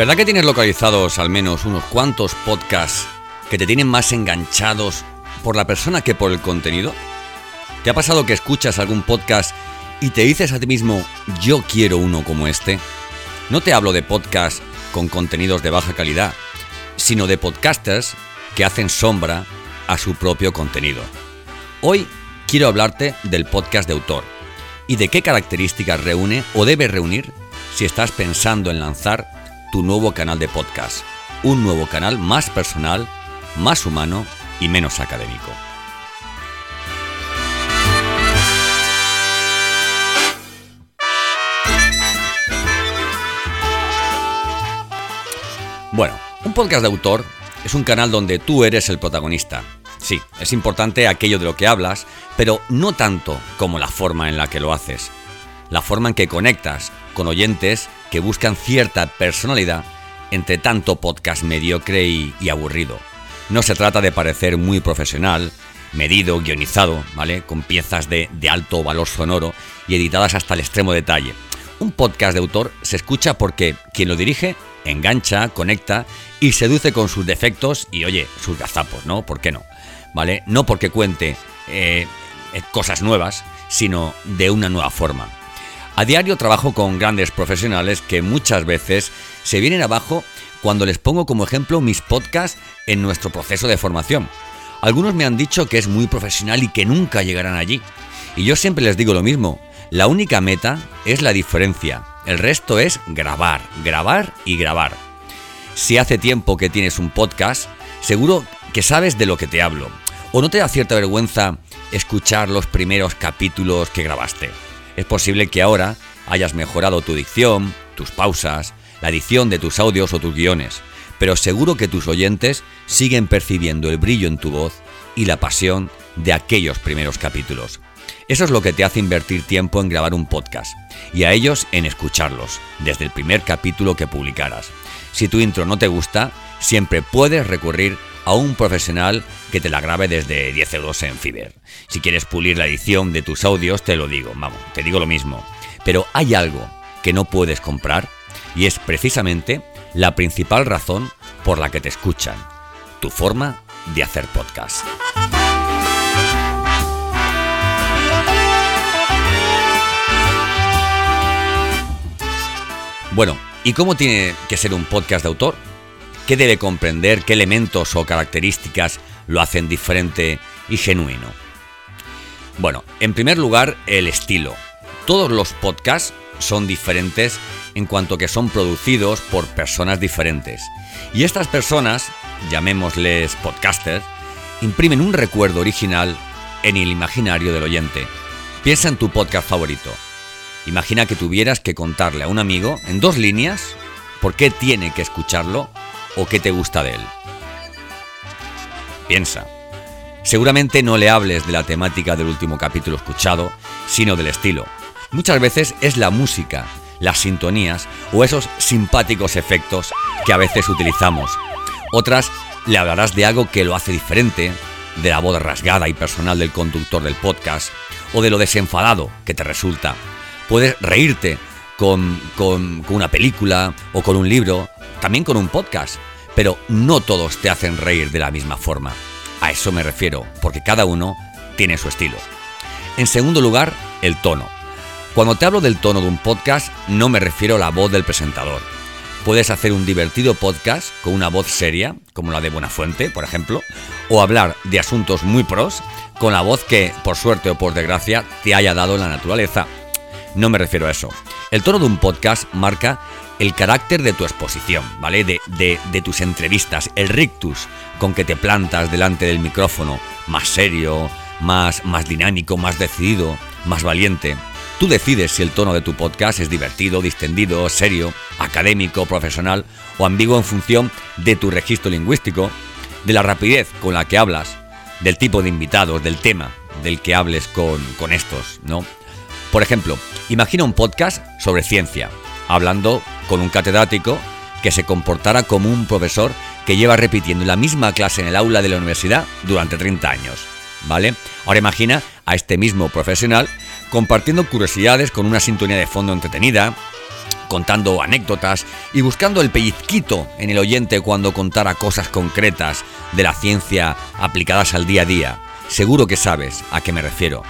¿Verdad que tienes localizados al menos unos cuantos podcasts que te tienen más enganchados por la persona que por el contenido? ¿Te ha pasado que escuchas algún podcast y te dices a ti mismo, yo quiero uno como este? No te hablo de podcasts con contenidos de baja calidad, sino de podcasters que hacen sombra a su propio contenido. Hoy quiero hablarte del podcast de autor y de qué características reúne o debe reunir si estás pensando en lanzar tu nuevo canal de podcast. Un nuevo canal más personal, más humano y menos académico. Bueno, un podcast de autor es un canal donde tú eres el protagonista. Sí, es importante aquello de lo que hablas, pero no tanto como la forma en la que lo haces. La forma en que conectas con oyentes que buscan cierta personalidad entre tanto podcast mediocre y, aburrido. No se trata de parecer muy profesional, medido, guionizado, ¿vale? Con piezas de, alto valor sonoro y editadas hasta el extremo detalle. Un podcast de autor se escucha porque quien lo dirige engancha, conecta y seduce con sus defectos y, oye, sus gazapos, ¿no? ¿Por qué no? ¿Vale? No porque cuente eh, cosas nuevas, sino de una nueva forma. A diario trabajo con grandes profesionales que muchas veces se vienen abajo cuando les pongo como ejemplo mis podcasts en nuestro proceso de formación. Algunos me han dicho que es muy profesional y que nunca llegarán allí. Y yo siempre les digo lo mismo, la única meta es la diferencia, el resto es grabar, grabar y grabar. Si hace tiempo que tienes un podcast, seguro que sabes de lo que te hablo. ¿O no te da cierta vergüenza escuchar los primeros capítulos que grabaste? Es posible que ahora hayas mejorado tu dicción, tus pausas, la edición de tus audios o tus guiones, pero seguro que tus oyentes siguen percibiendo el brillo en tu voz y la pasión de aquellos primeros capítulos. Eso es lo que te hace invertir tiempo en grabar un podcast y a ellos en escucharlos desde el primer capítulo que publicaras. Si tu intro no te gusta, siempre puedes recurrir a un profesional que te la grabe desde 10 euros en Fiverr. Si quieres pulir la edición de tus audios, te lo digo, vamos, te digo lo mismo. Pero hay algo que no puedes comprar y es precisamente la principal razón por la que te escuchan, tu forma de hacer podcast. Bueno, ¿y cómo tiene que ser un podcast de autor? ¿Qué debe comprender? ¿Qué elementos o características lo hacen diferente y genuino? Bueno, en primer lugar, el estilo. Todos los podcasts son diferentes en cuanto que son producidos por personas diferentes. Y estas personas, llamémosles podcasters, imprimen un recuerdo original en el imaginario del oyente. Piensa en tu podcast favorito. Imagina que tuvieras que contarle a un amigo en dos líneas por qué tiene que escucharlo o qué te gusta de él. Piensa. Seguramente no le hables de la temática del último capítulo escuchado, sino del estilo. Muchas veces es la música, las sintonías o esos simpáticos efectos que a veces utilizamos. Otras le hablarás de algo que lo hace diferente, de la voz rasgada y personal del conductor del podcast o de lo desenfadado que te resulta. Puedes reírte con, con, con, una película o con un libro, también con un podcast, pero no todos te hacen reír de la misma forma. A eso me refiero, porque cada uno tiene su estilo. En segundo lugar, el tono. Cuando te hablo del tono de un podcast, no me refiero a la voz del presentador. Puedes hacer un divertido podcast con una voz seria, como la de Buenafuente, por ejemplo, o hablar de asuntos muy pros con la voz que, por suerte o por desgracia, te haya dado la naturaleza. No me refiero a eso. El tono de un podcast marca el carácter de tu exposición, ¿vale? De, tus entrevistas, el rictus con que te plantas delante del micrófono, más serio, más, más dinámico, más decidido, más valiente. Tú decides si el tono de tu podcast es divertido, distendido, serio, académico, profesional o ambiguo en función de tu registro lingüístico, de la rapidez con la que hablas, del tipo de invitados, del tema del que hables con, con estos, ¿no? Por ejemplo, imagina un podcast sobre ciencia, hablando con un catedrático que se comportara como un profesor que lleva repitiendo la misma clase en el aula de la universidad durante 30 años, ¿vale? Ahora imagina a este mismo profesional compartiendo curiosidades con una sintonía de fondo entretenida, contando anécdotas y buscando el pellizquito en el oyente cuando contara cosas concretas de la ciencia aplicadas al día a día. Seguro que sabes a qué me refiero.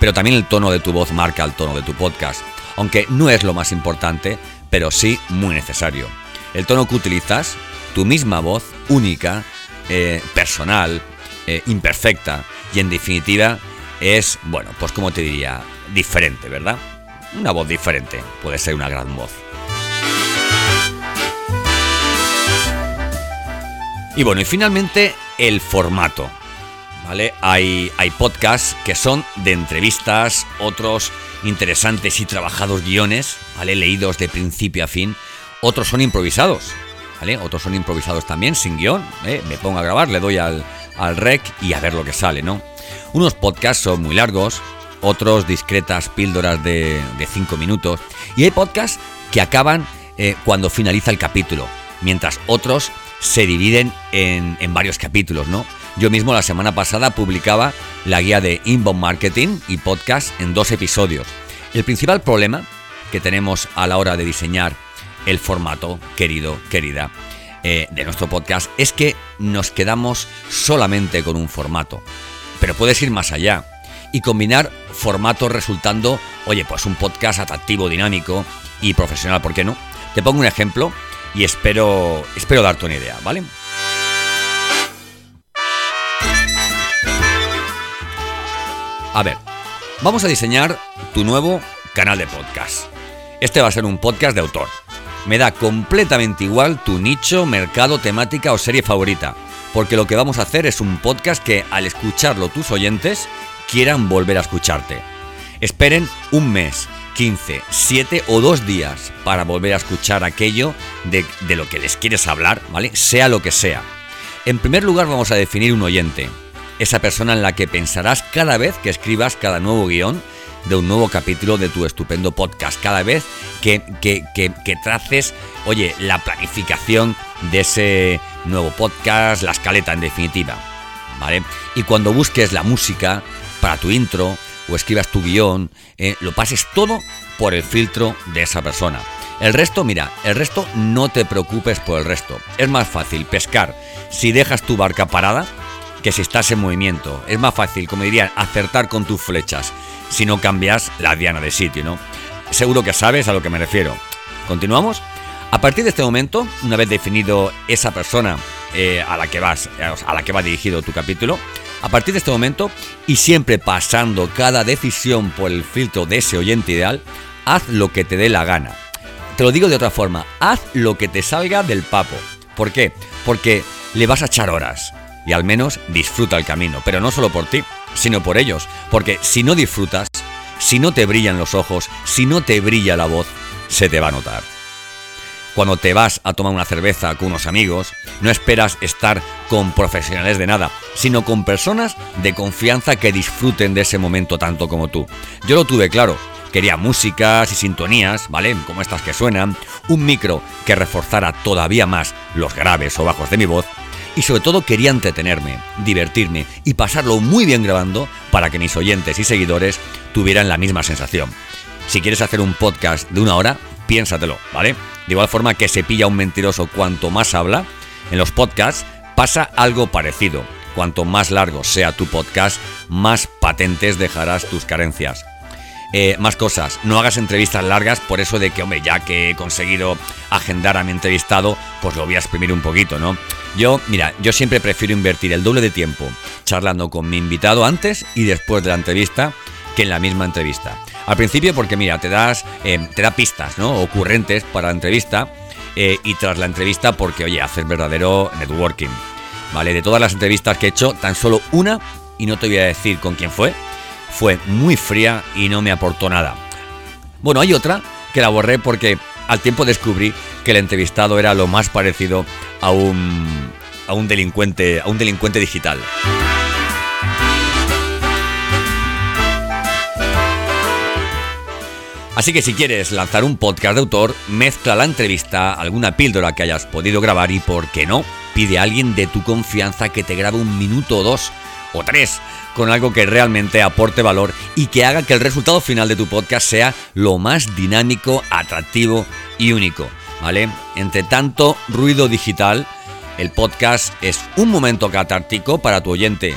Pero también el tono de tu voz marca el tono de tu podcast, aunque no es lo más importante, pero sí muy necesario. El tono que utilizas, tu misma voz, única, eh, personal, eh, imperfecta y en definitiva es, bueno, pues como te diría, diferente, ¿verdad? Una voz diferente puede ser una gran voz. Y bueno, y finalmente el formato. ¿Vale? Hay, hay podcasts que son de entrevistas, otros interesantes y trabajados guiones, ¿vale? Leídos de principio a fin. Otros son improvisados, ¿vale? Otros son improvisados también, sin guion. ¿eh? Me pongo a grabar, le doy al, al rec y a ver lo que sale, ¿no? Unos podcasts son muy largos, otros discretas píldoras de 5 minutos, y hay podcasts que acaban eh, cuando finaliza el capítulo, mientras otros se dividen en, en, varios capítulos, ¿no? Yo mismo la semana pasada publicaba la guía de Inbound Marketing y podcast en dos episodios. El principal problema que tenemos a la hora de diseñar el formato, querido, querida, eh, de nuestro podcast es que nos quedamos solamente con un formato. Pero puedes ir más allá y combinar formatos resultando, oye, pues un podcast atractivo, dinámico y profesional, ¿por qué no? Te pongo un ejemplo y espero, espero darte una idea, ¿vale? A ver, vamos a diseñar tu nuevo canal de podcast. Este va a ser un podcast de autor me da completamente igual tu nicho, mercado, temática o serie favorita, porque lo que vamos a hacer es un podcast que al escucharlo tus oyentes quieran volver a escucharte. Esperen un mes, 15, 7 o 2 días para volver a escuchar aquello de, de lo que les quieres hablar, ¿vale? Sea lo que sea. En primer lugar vamos a definir un oyente, esa persona en la que pensarás cada vez que escribas cada nuevo guion de un nuevo capítulo de tu estupendo podcast. Cada vez que, que, que, traces, oye, la planificación de ese nuevo podcast, la escaleta en definitiva. ¿Vale? Y cuando busques la música para tu intro o escribas tu guion, eh, lo pases todo por el filtro de esa persona. El resto, mira, el resto no te preocupes por el resto. Es más fácil pescar si dejas tu barca parada que si estás en movimiento. Es más fácil, como dirían, acertar con tus flechas si no cambias la diana de sitio, ¿no? Seguro que sabes a lo que me refiero. ¿Continuamos? A partir de este momento, una vez definido esa persona eh, a la que vas, a la que va dirigido tu capítulo, a partir de este momento y siempre pasando cada decisión por el filtro de ese oyente ideal, haz lo que te dé la gana. Te lo digo de otra forma, haz lo que te salga del papo. ¿Por qué? Porque le vas a echar horas y al menos disfruta el camino, pero no solo por ti, sino por ellos. Porque si no disfrutas, si no te brillan los ojos, si no te brilla la voz, se te va a notar. Cuando te vas a tomar una cerveza con unos amigos, no esperas estar con profesionales de nada, sino con personas de confianza que disfruten de ese momento tanto como tú. Yo lo tuve claro, quería músicas y sintonías, ¿vale? Como estas que suenan, un micro que reforzara todavía más los graves o bajos de mi voz y sobre todo quería entretenerme, divertirme y pasarlo muy bien grabando para que mis oyentes y seguidores tuvieran la misma sensación. Si quieres hacer un podcast de una hora, piénsatelo, ¿vale? De igual forma que se pilla un mentiroso cuanto más habla, en los podcasts pasa algo parecido. Cuanto más largo sea tu podcast, más patentes dejarás tus carencias. Eh, más cosas, no hagas entrevistas largas por eso de que, hombre, ya que he conseguido agendar a mi entrevistado, pues lo voy a exprimir un poquito, ¿no? Yo, mira, yo siempre prefiero invertir el doble de tiempo charlando con mi invitado antes y después de la entrevista que en la misma entrevista. Al principio porque, mira, te, das, eh, te da pistas, ¿no? Ocurrentes para la entrevista eh, y tras la entrevista porque, oye, haces verdadero networking. ¿Vale? De todas las entrevistas que he hecho, tan solo una, y no te voy a decir con quién fue, fue muy fría y no me aportó nada. Bueno, hay otra que la borré porque al tiempo descubrí que el entrevistado era lo más parecido a un, a un delincuente, a un delincuente digital. Así que si quieres lanzar un podcast de autor, mezcla la entrevista, alguna píldora que hayas podido grabar y, por qué no, pide a alguien de tu confianza que te grabe un minuto o dos o tres con algo que realmente aporte valor y que haga que el resultado final de tu podcast sea lo más dinámico, atractivo y único. ¿Vale? Entre tanto ruido digital, el podcast es un momento catártico para tu oyente.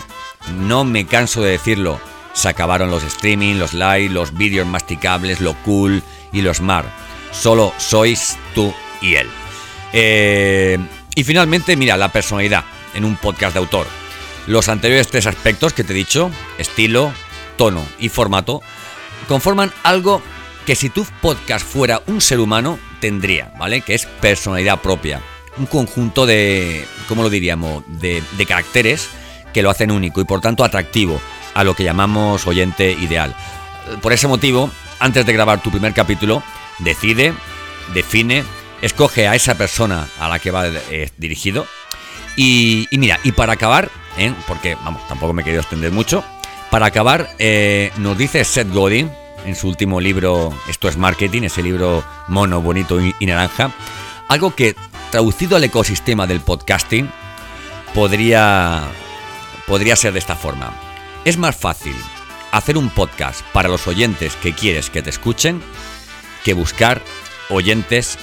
No me canso de decirlo se acabaron los streaming, los live, los vídeos masticables, lo cool y lo smart. Solo sois tú y él. Eh, y finalmente, mira, la personalidad en un podcast de autor. Los anteriores tres aspectos que te he dicho, estilo, tono y formato, conforman algo que si tu podcast fuera un ser humano, tendría, ¿vale? Que es personalidad propia. Un conjunto de, ¿cómo lo diríamos?, de, caracteres que lo hacen único y por tanto atractivo a lo que llamamos oyente ideal. Por ese motivo, antes de grabar tu primer capítulo, decide, define, escoge a esa persona a la que va eh, dirigido. Y, mira, y para acabar, ¿eh? porque vamos, tampoco me he querido extender mucho, para acabar, eh, nos dice Seth Godin en su último libro, Esto es Marketing, ese libro mono, bonito y naranja, algo que traducido al ecosistema del podcasting podría, podría ser de esta forma. Es más fácil hacer un podcast para los oyentes que quieres que te escuchen que buscar oyentes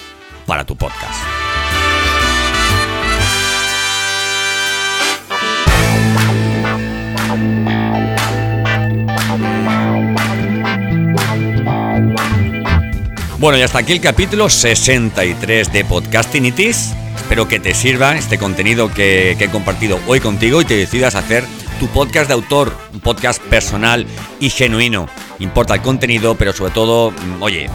para tu podcast. Bueno, y hasta aquí el capítulo 63 de Podcastinitis. Espero que te sirva este contenido que, que he compartido hoy contigo y te decidas hacer tu podcast de autor, un podcast personal y genuino. Importa el contenido, pero sobre todo, mm, oye,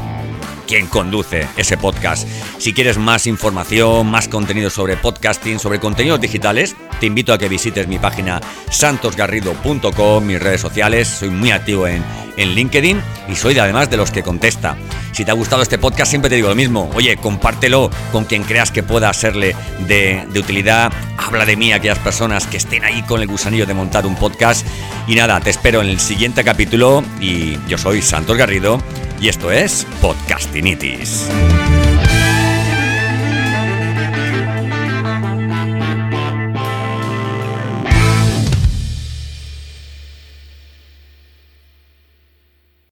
quién conduce ese podcast. Si quieres más información, más contenido sobre podcasting, sobre contenidos digitales, te invito a que visites mi página santosgarrido.com, mis redes sociales. Soy muy activo en, en LinkedIn y soy además de los que contesta. Si te ha gustado este podcast, siempre te digo lo mismo. Oye, compártelo con quien creas que pueda serle de, de utilidad. Habla de mí a aquellas personas que estén ahí con el gusanillo de montar un podcast. Y nada, te espero en el siguiente capítulo. Y yo soy Santos Garrido y esto es Podcastinitis.